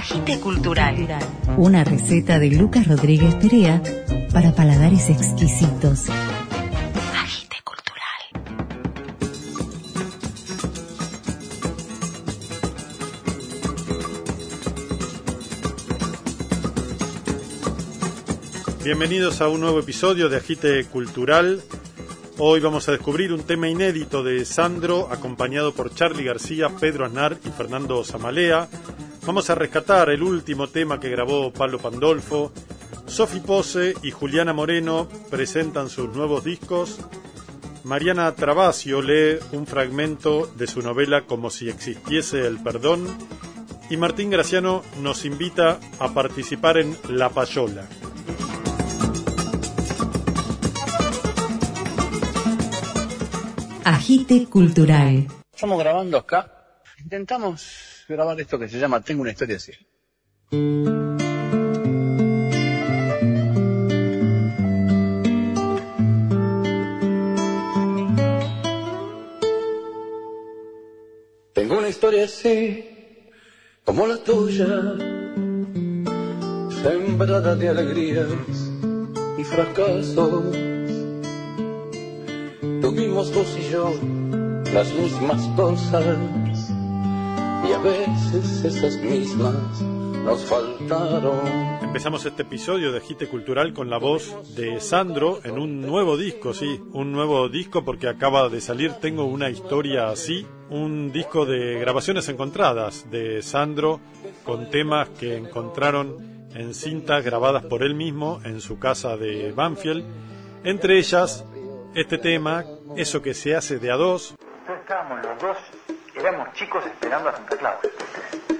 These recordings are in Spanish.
Agite Cultural. Una receta de Lucas Rodríguez Perea para paladares exquisitos. Agite Cultural. Bienvenidos a un nuevo episodio de Agite Cultural. Hoy vamos a descubrir un tema inédito de Sandro, acompañado por Charlie García, Pedro Aznar y Fernando Zamalea. Vamos a rescatar el último tema que grabó Pablo Pandolfo. Sofi Pose y Juliana Moreno presentan sus nuevos discos. Mariana Travasio lee un fragmento de su novela Como si existiese el perdón. Y Martín Graciano nos invita a participar en La Payola. Agite Cultural. Estamos grabando acá. Intentamos grabar esto que se llama Tengo una historia así. Tengo una historia así, como la tuya, sembrada de alegrías y fracasos. Tuvimos vos y yo las mismas cosas y a veces esas mismas nos faltaron. Empezamos este episodio de Agite Cultural con la voz de Sandro en un nuevo disco, sí, un nuevo disco porque acaba de salir Tengo una historia así, un disco de grabaciones encontradas de Sandro con temas que encontraron en cintas grabadas por él mismo en su casa de Banfield, entre ellas este tema, eso que se hace de a dos, estábamos los dos, éramos chicos esperando a Santa Claus.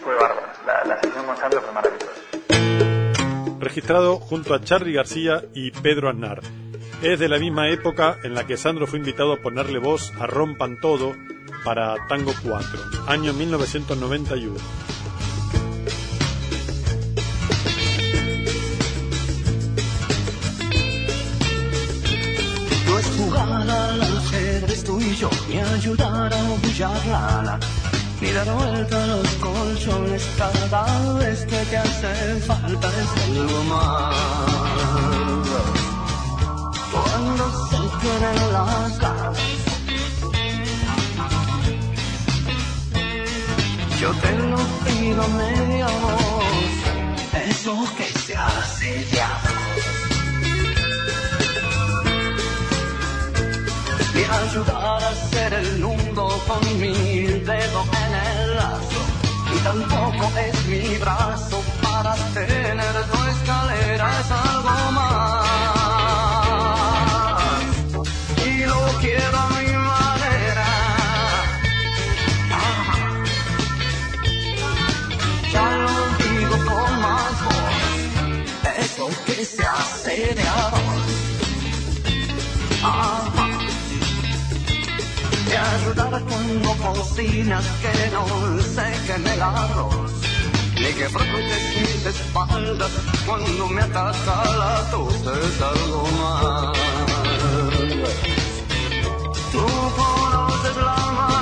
Fue bárbaro, la, sesión con Sandro fue maravillosa. registrado junto a Charlie García y Pedro Aznar. Es de la misma época en la que Sandro fue invitado a ponerle voz a Rompan Todo para Tango 4, año 1991. Ayudar a bullar lana, ni dar vuelta a los colchones cada vez que te hace falta es algo más. Cuando se tienen las ganas, yo te lo pido media voz, eso que se hace de a y ayudar a hacer el con mi dedo en el lazo. Y tampoco es mi brazo Cuando cocinas que no se queme el arroz Ni que frotes mis espaldas cuando me ataca la tos Es algo más. Tú conoces la manera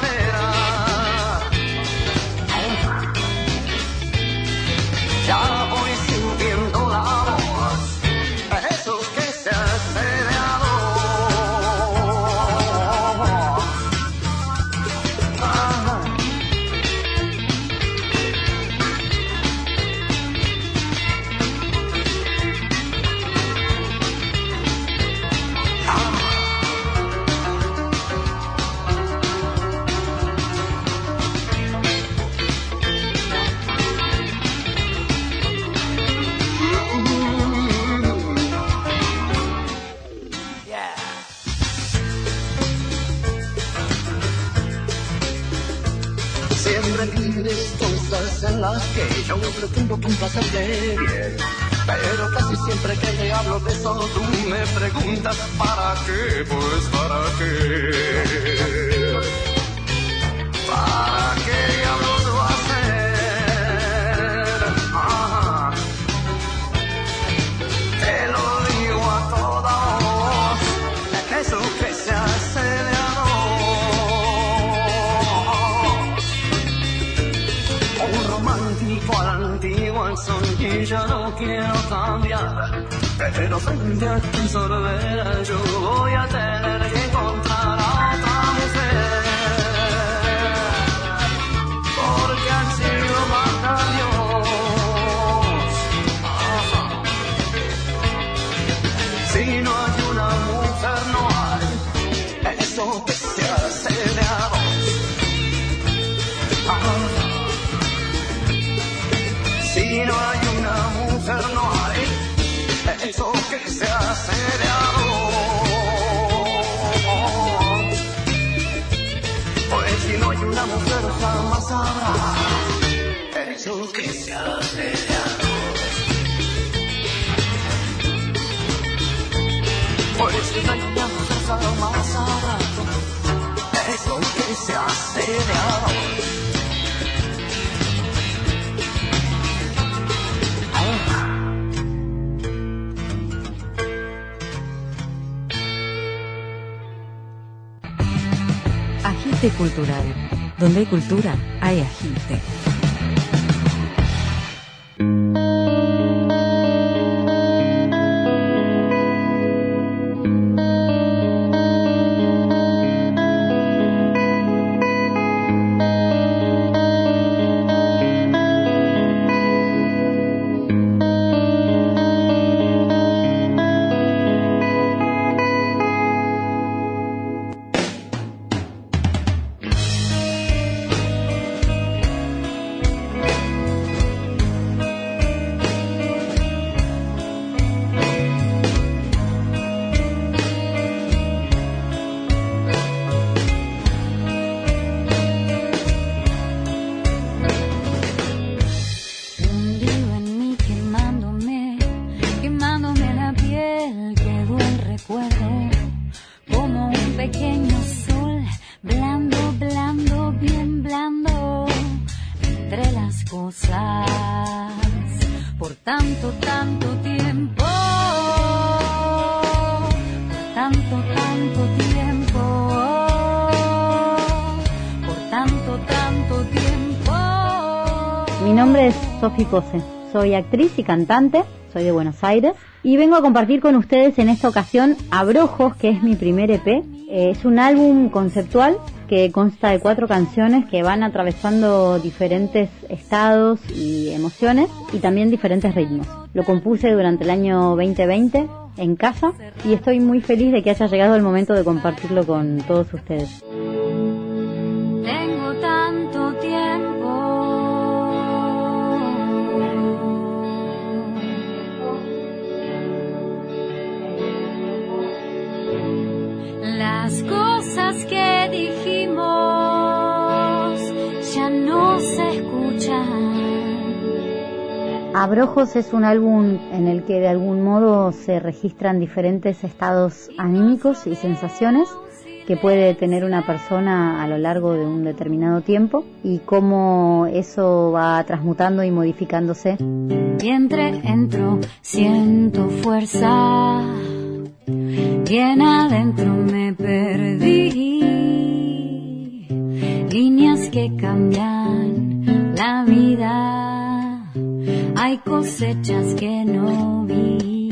Pero frente a tu sorbera yo voy a tener no hay una mujer, jamás habrá. Eso que se hace de a dos. Pues si no hay una mujer, jamás habrá. Eso que se hace de a Agite cultural. Donde hay cultura, hay agite. Soy actriz y cantante, soy de Buenos Aires y vengo a compartir con ustedes en esta ocasión Abrojos, que es mi primer EP. Eh, Es un álbum conceptual que consta de cuatro canciones que van atravesando diferentes estados y emociones y también diferentes ritmos. Lo compuse durante el año 2020 en casa y estoy muy feliz de que haya llegado el momento de compartirlo con todos ustedes. Cosas que dijimos ya no se escuchan. Abrojos es un álbum en el que de algún modo se registran diferentes estados anímicos y sensaciones que puede tener una persona a lo largo de un determinado tiempo y cómo eso va transmutando y modificándose. Y entre entro siento fuerza adentro me perdí. Líneas que cambian la vida, hay cosechas que no vi.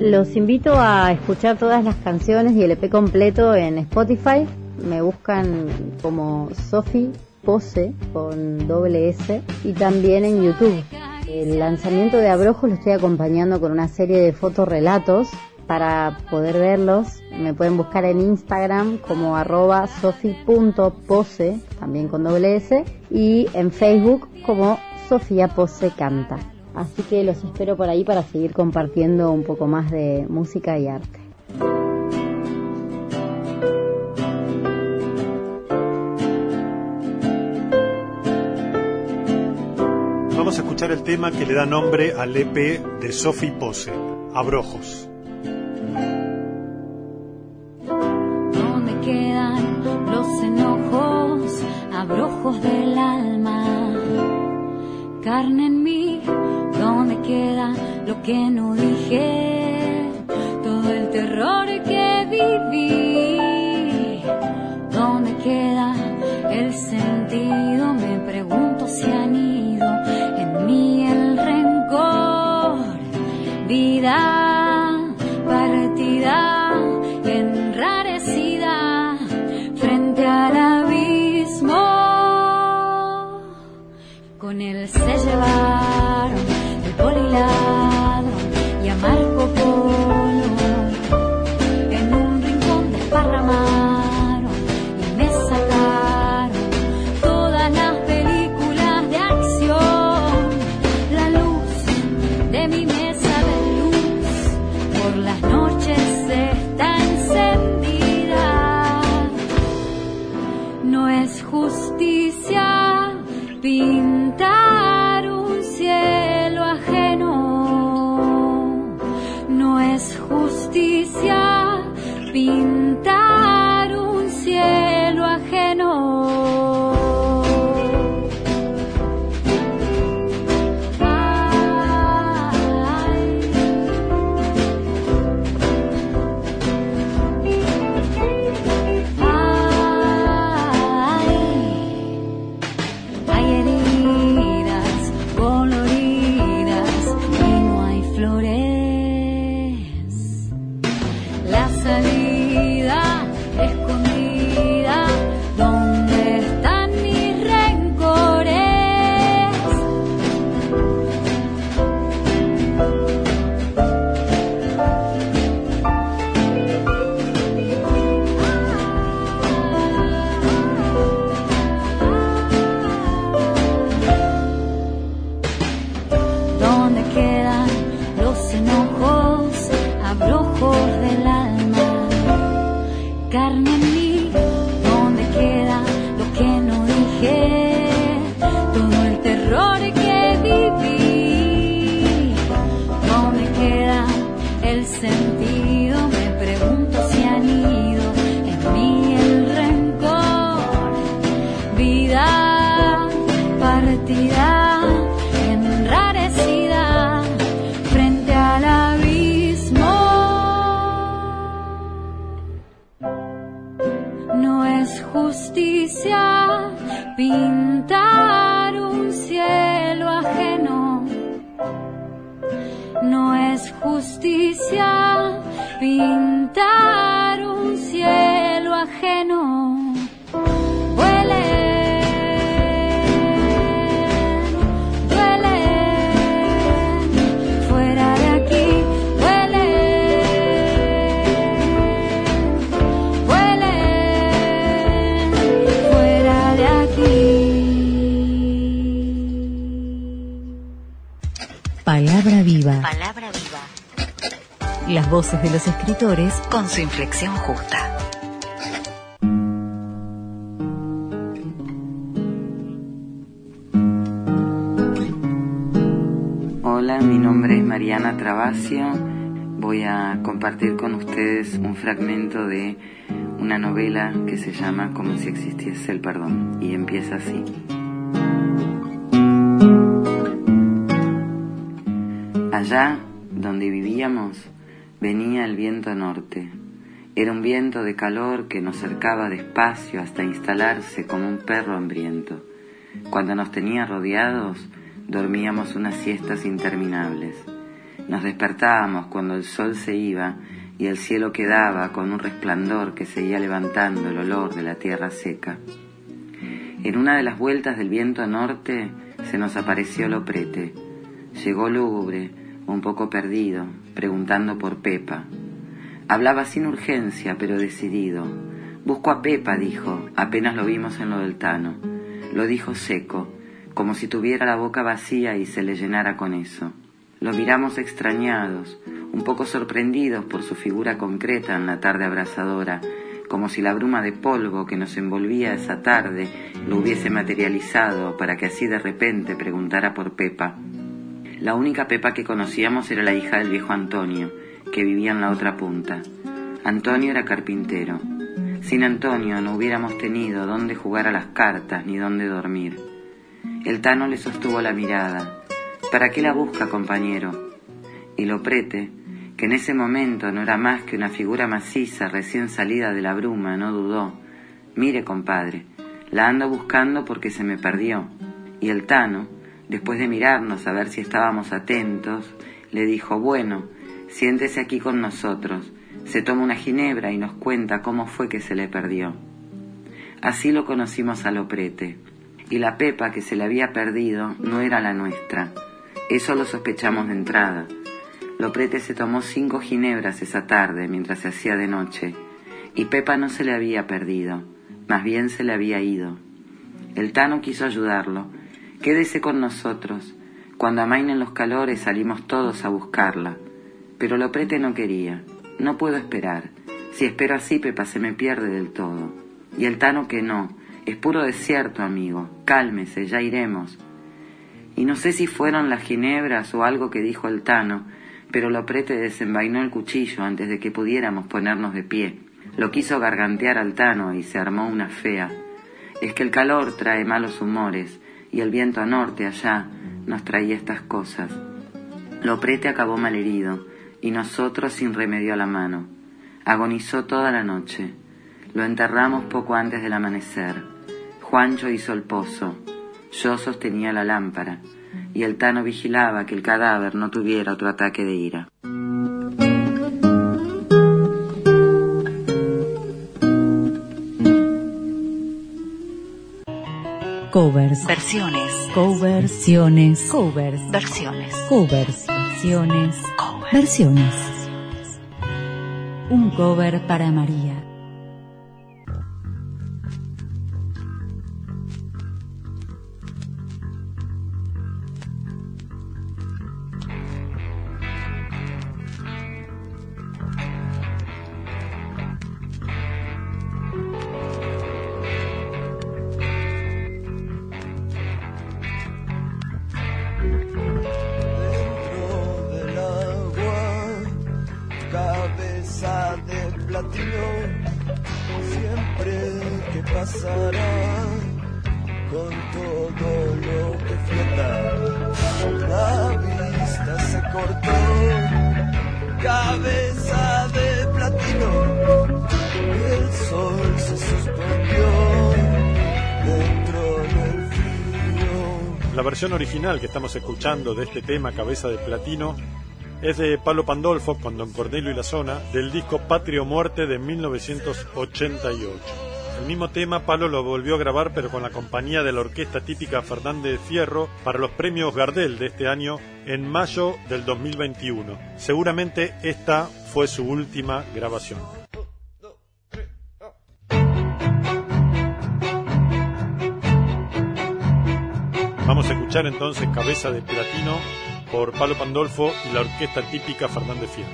Los invito a escuchar todas las canciones y el EP completo en Spotify. Me buscan como Sophie Pose con doble S y también en YouTube. El lanzamiento de Abrojos lo estoy acompañando con una serie de fotorrelatos para poder verlos. Me pueden buscar en Instagram como arroba sofi.pose, también con doble S, y en Facebook como Sofía Pose Canta. Así que los espero por ahí para seguir compartiendo un poco más de música y arte. Vamos a escuchar el tema que le da nombre al EP de Sophie Pose, Abrojos. Carne en mí, ¿dónde queda lo que no dije? been Las voces de los escritores Con su inflexión justa. Hola, mi nombre es Mariana Travasio. Voy a compartir con ustedes un fragmento de una novela que se llama Como si existiese el perdón y empieza así. Allá donde vivíamos venía el viento norte. Era un viento de calor que nos cercaba despacio hasta instalarse como un perro hambriento. Cuando nos tenía rodeados, dormíamos unas siestas interminables. Nos despertábamos cuando el sol se iba y el cielo quedaba con un resplandor que seguía levantando el olor de la tierra seca. En una de las vueltas del viento norte se nos apareció Loprete. Llegó lúgubre, un poco perdido, preguntando por Pepa. Hablaba sin urgencia, pero decidido. Busco a Pepa, dijo, apenas lo vimos en lo del Tano. Lo dijo seco, como si tuviera la boca vacía y se le llenara con eso. Lo miramos extrañados, un poco sorprendidos por su figura concreta en la tarde abrasadora, como si la bruma de polvo que nos envolvía esa tarde lo hubiese materializado para que así de repente preguntara por Pepa. La única Pepa que conocíamos era la hija del viejo Antonio, que vivía en la otra punta. Antonio era carpintero. Sin Antonio no hubiéramos tenido dónde jugar a las cartas ni dónde dormir. El Tano le sostuvo la mirada. ¿Para qué la busca, compañero? Y Loprete, que en ese momento no era más que una figura maciza recién salida de la bruma, no dudó. Mire, compadre, la ando buscando porque se me perdió. Y el Tano, después de mirarnos a ver si estábamos atentos, le dijo, bueno, siéntese aquí con nosotros, se toma una ginebra y nos cuenta cómo fue que se le perdió. Así lo conocimos a Loprete. y la pepa que se le había perdido no era la nuestra. Eso lo sospechamos de entrada. Loprete se tomó cinco ginebras esa tarde mientras se hacía de noche, y Pepa no se le había perdido, más bien se le había ido. El Tano quiso ayudarlo. Quédese con nosotros. Cuando amainen los calores salimos todos a buscarla. Pero Loprete no quería. No puedo esperar. Si espero así, Pepa se me pierde del todo. Y el Tano que no. Es puro desierto, amigo. Cálmese, ya iremos. Y no sé si fueron las ginebras o algo que dijo el Tano, pero Loprete desenvainó el cuchillo antes de que pudiéramos ponernos de pie. Lo quiso gargantear al Tano y se armó una fea. Es que el calor trae malos humores y el viento a norte allá nos traía estas cosas. Loprete acabó malherido y nosotros sin remedio a la mano. Agonizó toda la noche. Lo enterramos poco antes del amanecer. Juancho hizo el pozo. Yo sostenía la lámpara y el Tano vigilaba que el cadáver no tuviera otro ataque de ira. Covers. Versiones. Coversiones. Covers. Versiones. Covers. Versiones. Versiones. Un cover para María. Platino, siempre que pasará con todo lo que flota, la vista se cortó, cabeza de platino, el sol se suspendió. La versión original que estamos escuchando de este tema, Cabeza de Platino, es de Pablo Pandolfo con Don Cornelio y la Zona, del disco Patrio Muerte de 1988. El mismo tema Palo lo volvió a grabar pero con la compañía de la orquesta típica Fernández Fierro para los premios Gardel de este año en mayo del 2021. Seguramente esta fue su última grabación. Vamos a escuchar entonces Cabeza de Platino por Palo Pandolfo y la orquesta típica Fernández Fierro.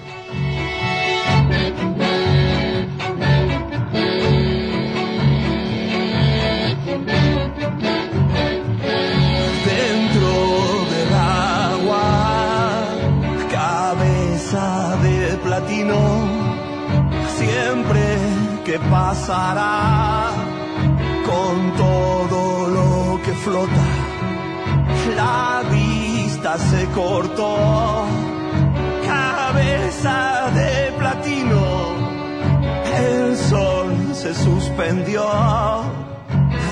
dentro del agua, cabeza de platino, siempre que pasará con todo lo que flota, la se cortó, cabeza de platino, el sol se suspendió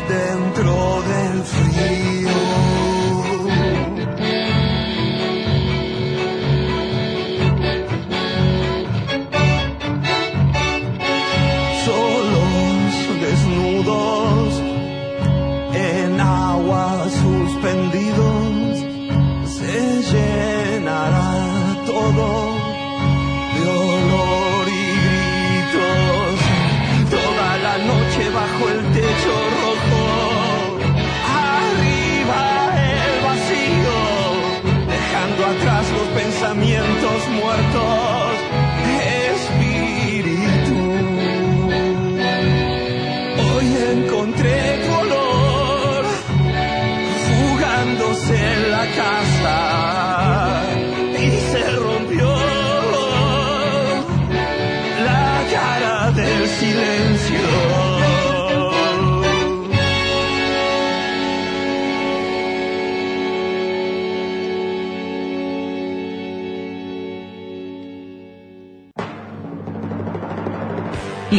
dentro del frío.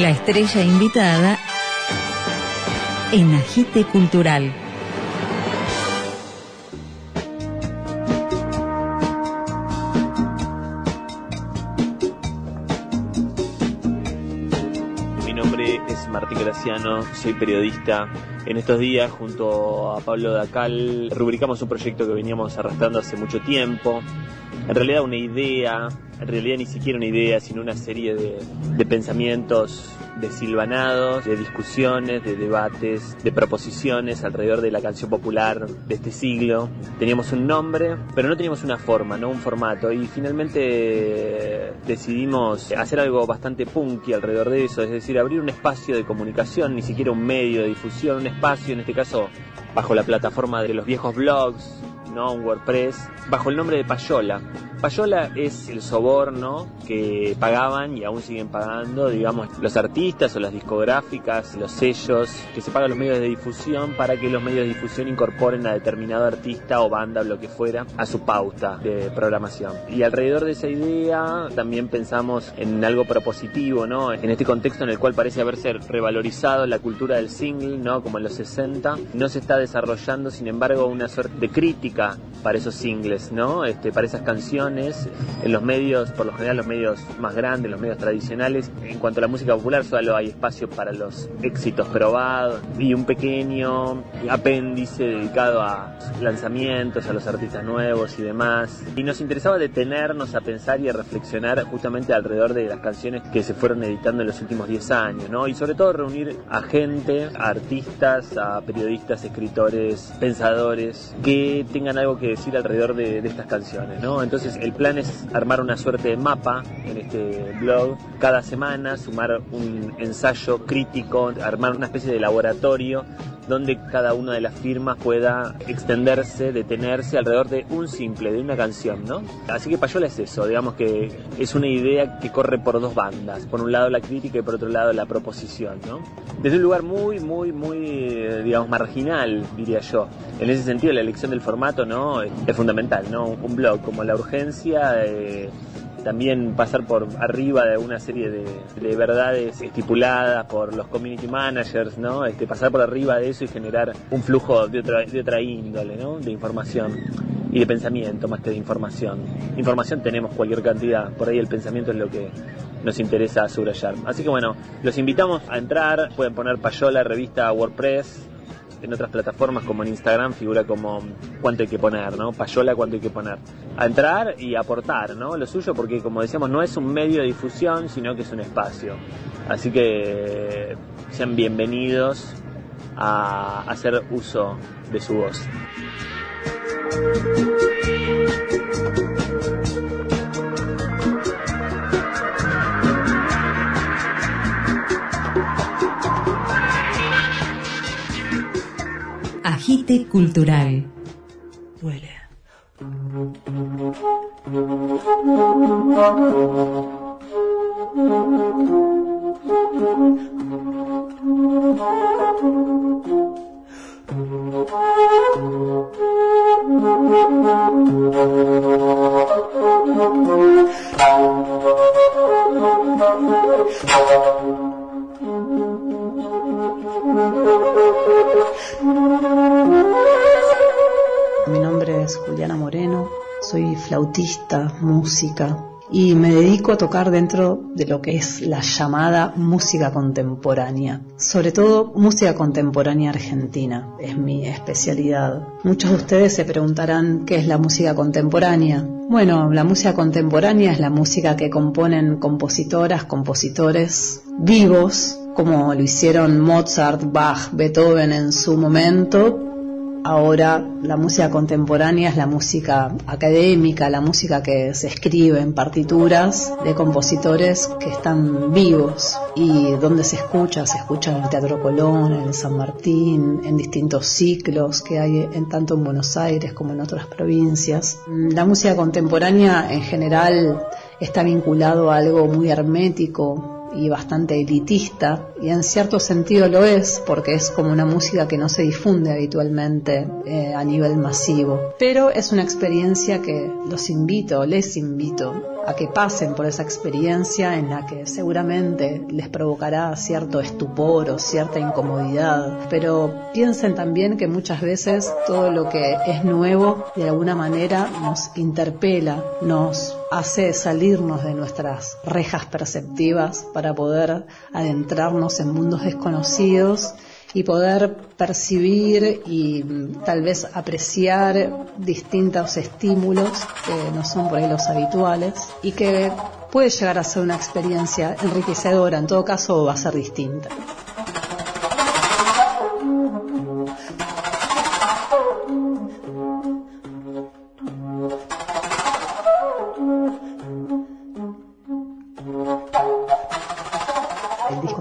La estrella invitada en Agite Cultural. Mi nombre es Martín Graciano, soy periodista En estos días, junto a Pablo Dacal, rubricamos un proyecto que veníamos arrastrando hace mucho tiempo. En realidad una idea, en realidad ni siquiera una idea, sino una serie de, de pensamientos desilvanados, de discusiones, de debates, de proposiciones alrededor de la canción popular de este siglo. Teníamos un nombre, pero no teníamos una forma, no un formato. Y finalmente decidimos hacer algo bastante punky alrededor de eso, es decir, abrir un espacio de comunicación, ni siquiera un medio de difusión, un espacio, en este caso, bajo la plataforma de los viejos blogs, un WordPress, bajo el nombre de Payola. Payola es el soborno que pagaban y aún siguen pagando, digamos, los artistas o las discográficas, los sellos, que se pagan los medios de difusión para que los medios de difusión incorporen a determinado artista o banda o lo que fuera a su pauta de programación. Y alrededor de esa idea también pensamos en algo propositivo, ¿no? En este contexto en el cual parece haberse revalorizado la cultura del single, ¿no? Como en los 60, no se está desarrollando, sin embargo, una suerte de crítica para esos singles, ¿no? Este, para esas canciones en los medios, por lo general los medios más grandes, los medios tradicionales, en cuanto a la música popular solo hay espacio para los éxitos probados y un pequeño apéndice dedicado a lanzamientos, a los artistas nuevos y demás. Y nos interesaba detenernos a pensar y a reflexionar justamente alrededor de las canciones que se fueron editando en los últimos 10 años, ¿no? Y sobre todo reunir a gente, a artistas, a periodistas, escritores, pensadores, que tengan algo que decir alrededor de, de estas canciones, ¿no? Entonces el plan es armar una suerte de mapa en este blog cada semana, sumar un ensayo crítico, armar una especie de laboratorio donde cada una de las firmas pueda extenderse, detenerse alrededor de un simple, de una canción, ¿no? Así que Payola es eso, digamos que es una idea que corre por dos bandas, por un lado la crítica y por otro lado la proposición, ¿no? Desde un lugar muy, muy, muy, eh, digamos, marginal, diría yo. En ese sentido, la elección del formato, ¿no? Es fundamental, ¿no? Un blog como La Urgencia... Eh, también pasar por arriba de una serie de, de, verdades estipuladas por los community managers, ¿no? Este, pasar por arriba de eso y generar un flujo de otra, de otra índole, ¿no? De información y de pensamiento más que de información. Información tenemos cualquier cantidad, por ahí el pensamiento es lo que nos interesa subrayar. Así que bueno, los invitamos a entrar, pueden poner Payola, revista WordPress, en otras plataformas como en Instagram figura como cuánto hay que poner, ¿no? Payola cuánto hay que poner. A entrar y aportar, ¿no? Lo suyo porque como decíamos no es un medio de difusión, sino que es un espacio. Así que sean bienvenidos a hacer uso de su voz. Agite cultural. Huele. Soy flautista, música y me dedico a tocar dentro de lo que es la llamada música contemporánea, sobre todo música contemporánea argentina, es mi especialidad. Muchos de ustedes se preguntarán qué es la música contemporánea. Bueno, la música contemporánea es la música que componen compositoras, compositores vivos, como lo hicieron Mozart, Bach, Beethoven en su momento, Ahora la música contemporánea es la música académica, la música que se escribe en partituras de compositores que están vivos y donde se escucha, se escucha en el Teatro Colón, en el San Martín, en distintos ciclos que hay en tanto en Buenos Aires como en otras provincias. La música contemporánea en general está vinculado a algo muy hermético, y bastante elitista, y en cierto sentido lo es, porque es como una música que no se difunde habitualmente eh, a nivel masivo. Pero es una experiencia que los invito, les invito a que pasen por esa experiencia en la que seguramente les provocará cierto estupor o cierta incomodidad, pero piensen también que muchas veces todo lo que es nuevo de alguna manera nos interpela, nos hace salirnos de nuestras rejas perceptivas para poder adentrarnos en mundos desconocidos y poder percibir y mm, tal vez apreciar distintos estímulos que no son por ahí los habituales y que puede llegar a ser una experiencia enriquecedora, en todo caso va a ser distinta.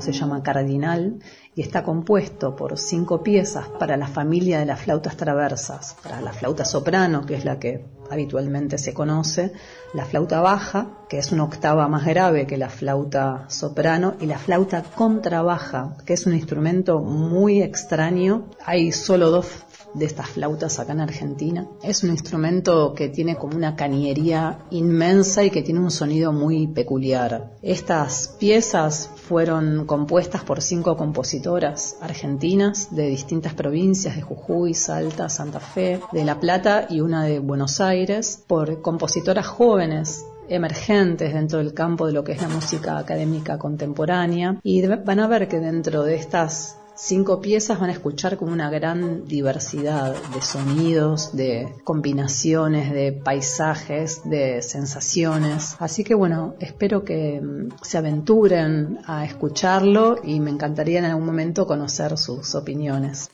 Se llama Cardinal y está compuesto por cinco piezas para la familia de las flautas traversas, para la flauta soprano, que es la que habitualmente se conoce, la flauta baja, que es una octava más grave que la flauta soprano, y la flauta contrabaja, que es un instrumento muy extraño. Hay solo dos de estas flautas acá en Argentina. Es un instrumento que tiene como una cañería inmensa y que tiene un sonido muy peculiar. Estas piezas fueron compuestas por cinco compositoras argentinas de distintas provincias de Jujuy, Salta, Santa Fe, de La Plata y una de Buenos Aires, por compositoras jóvenes emergentes dentro del campo de lo que es la música académica contemporánea. Y van a ver que dentro de estas cinco piezas van a escuchar como una gran diversidad de sonidos, de combinaciones, de paisajes, de sensaciones. Así que bueno, espero que mm, se aventuren a escucharlo y me encantaría en algún momento conocer sus opiniones.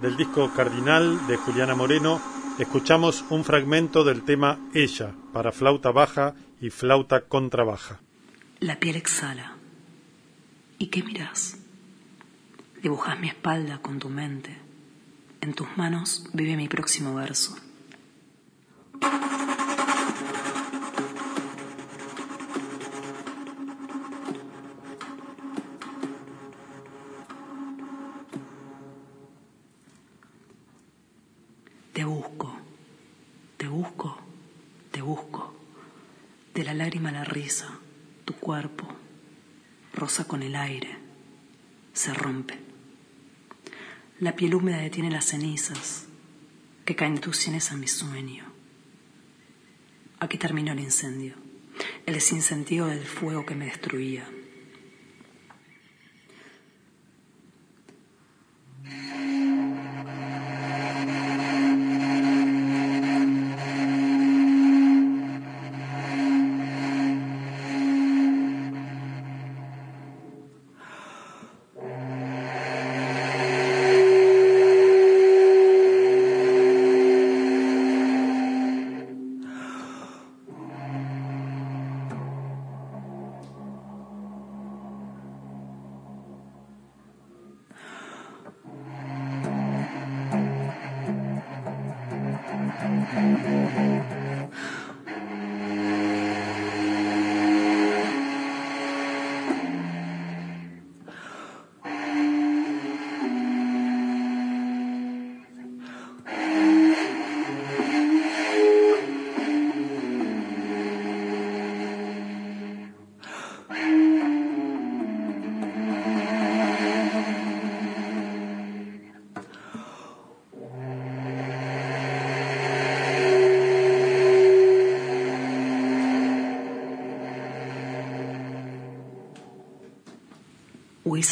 Del disco Cardinal de Juliana Moreno, escuchamos un fragmento del tema Ella para flauta baja y flauta contrabaja. La piel exhala. ¿Y qué miras? Dibujas mi espalda con tu mente. En tus manos vive mi próximo verso. Busco. De la lágrima a la risa, tu cuerpo roza con el aire, se rompe. La piel húmeda detiene las cenizas que caen tus sienes a mi sueño. Aquí terminó el incendio, el sinsentido del fuego que me destruía. 嗯嗯嗯嗯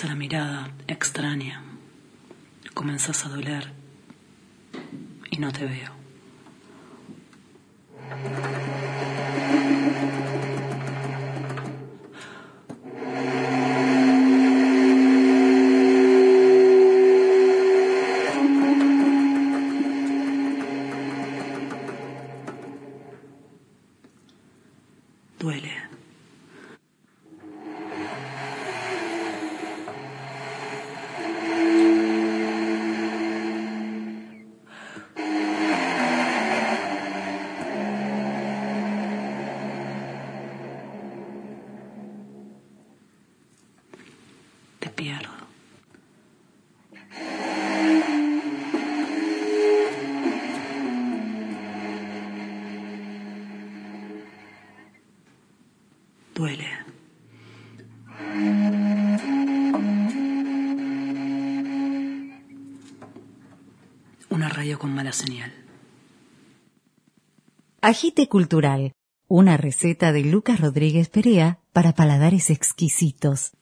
La mirada extraña. Comenzás a doler y no te veo. Con mala señal. Agite Cultural Una receta de Lucas Rodríguez Perea para paladares exquisitos.